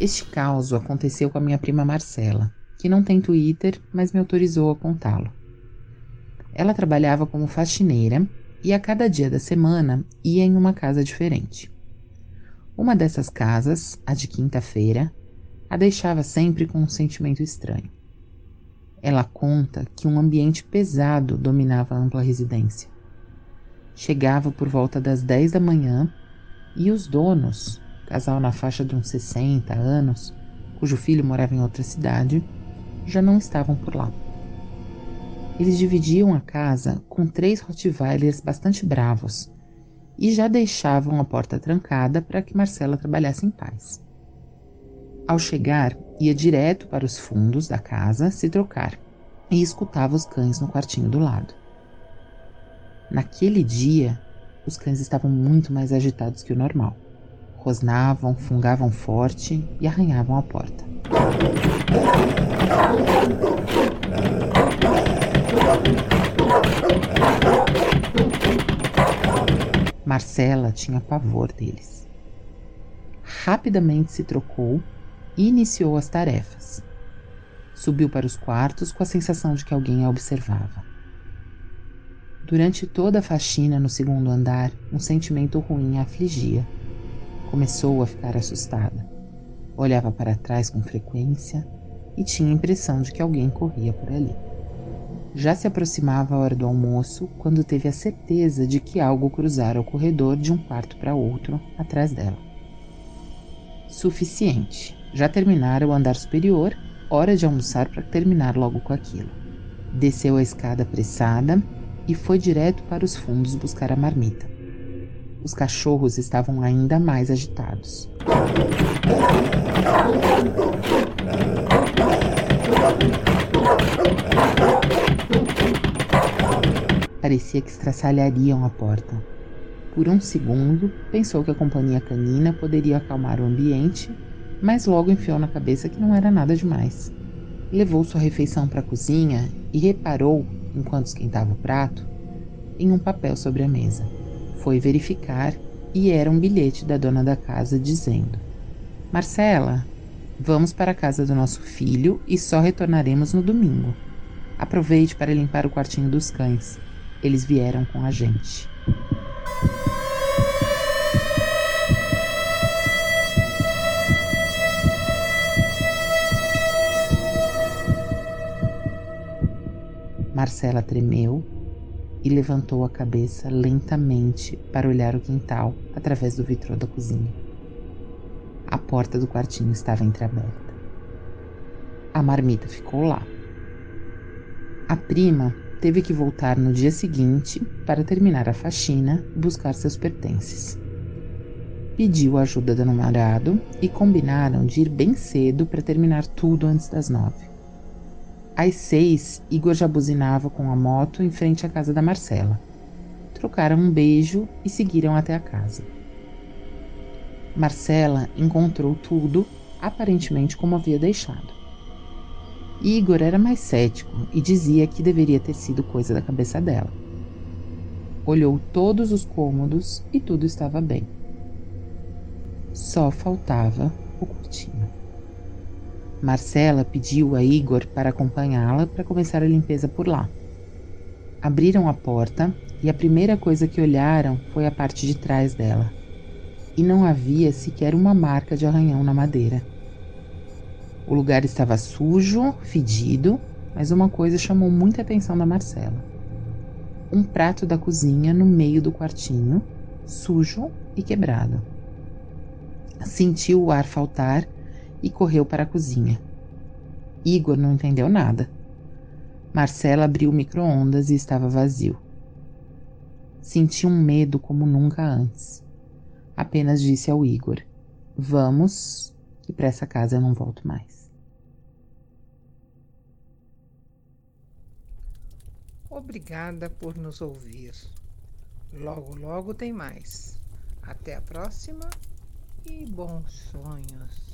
Este caos aconteceu com a minha prima Marcela, que não tem Twitter, mas me autorizou a contá-lo. Ela trabalhava como faxineira e a cada dia da semana ia em uma casa diferente. Uma dessas casas, a de quinta-feira, a deixava sempre com um sentimento estranho. Ela conta que um ambiente pesado dominava a ampla residência. Chegava por volta das 10 da manhã e os donos, casal na faixa de uns 60 anos, cujo filho morava em outra cidade, já não estavam por lá. Eles dividiam a casa com três Rottweilers bastante bravos e já deixavam a porta trancada para que Marcela trabalhasse em paz. Ao chegar, ia direto para os fundos da casa se trocar e escutava os cães no quartinho do lado. Naquele dia, os cães estavam muito mais agitados que o normal rosnavam, fungavam forte e arranhavam a porta. Marcela tinha pavor deles. Rapidamente se trocou e iniciou as tarefas. Subiu para os quartos com a sensação de que alguém a observava. Durante toda a faxina no segundo andar, um sentimento ruim a afligia Começou a ficar assustada. Olhava para trás com frequência e tinha a impressão de que alguém corria por ali. Já se aproximava a hora do almoço quando teve a certeza de que algo cruzara o corredor de um quarto para outro atrás dela. Suficiente. Já terminara o andar superior, hora de almoçar para terminar logo com aquilo. Desceu a escada apressada e foi direto para os fundos buscar a marmita. Os cachorros estavam ainda mais agitados. Parecia que estraçalhariam a porta. Por um segundo, pensou que a companhia canina poderia acalmar o ambiente, mas logo enfiou na cabeça que não era nada demais. Levou sua refeição para a cozinha e reparou, enquanto esquentava o prato, em um papel sobre a mesa. Foi verificar e era um bilhete da dona da casa dizendo: Marcela, vamos para a casa do nosso filho e só retornaremos no domingo. Aproveite para limpar o quartinho dos cães. Eles vieram com a gente. Marcela tremeu e levantou a cabeça lentamente para olhar o quintal através do vitrô da cozinha. A porta do quartinho estava entreaberta. A marmita ficou lá. A prima teve que voltar no dia seguinte para terminar a faxina e buscar seus pertences. Pediu a ajuda do namorado e combinaram de ir bem cedo para terminar tudo antes das nove. Às seis, Igor já buzinava com a moto em frente à casa da Marcela. Trocaram um beijo e seguiram até a casa. Marcela encontrou tudo aparentemente como havia deixado. Igor era mais cético e dizia que deveria ter sido coisa da cabeça dela. Olhou todos os cômodos e tudo estava bem. Só faltava o cortina. Marcela pediu a Igor para acompanhá-la para começar a limpeza por lá. Abriram a porta e a primeira coisa que olharam foi a parte de trás dela. E não havia sequer uma marca de arranhão na madeira. O lugar estava sujo, fedido, mas uma coisa chamou muita atenção da Marcela. um prato da cozinha no meio do quartinho, sujo e quebrado. Sentiu o ar faltar e correu para a cozinha. Igor não entendeu nada. Marcela abriu o micro-ondas e estava vazio. Senti um medo como nunca antes. Apenas disse ao Igor: Vamos, que para essa casa eu não volto mais. Obrigada por nos ouvir. Logo, logo tem mais. Até a próxima e bons sonhos.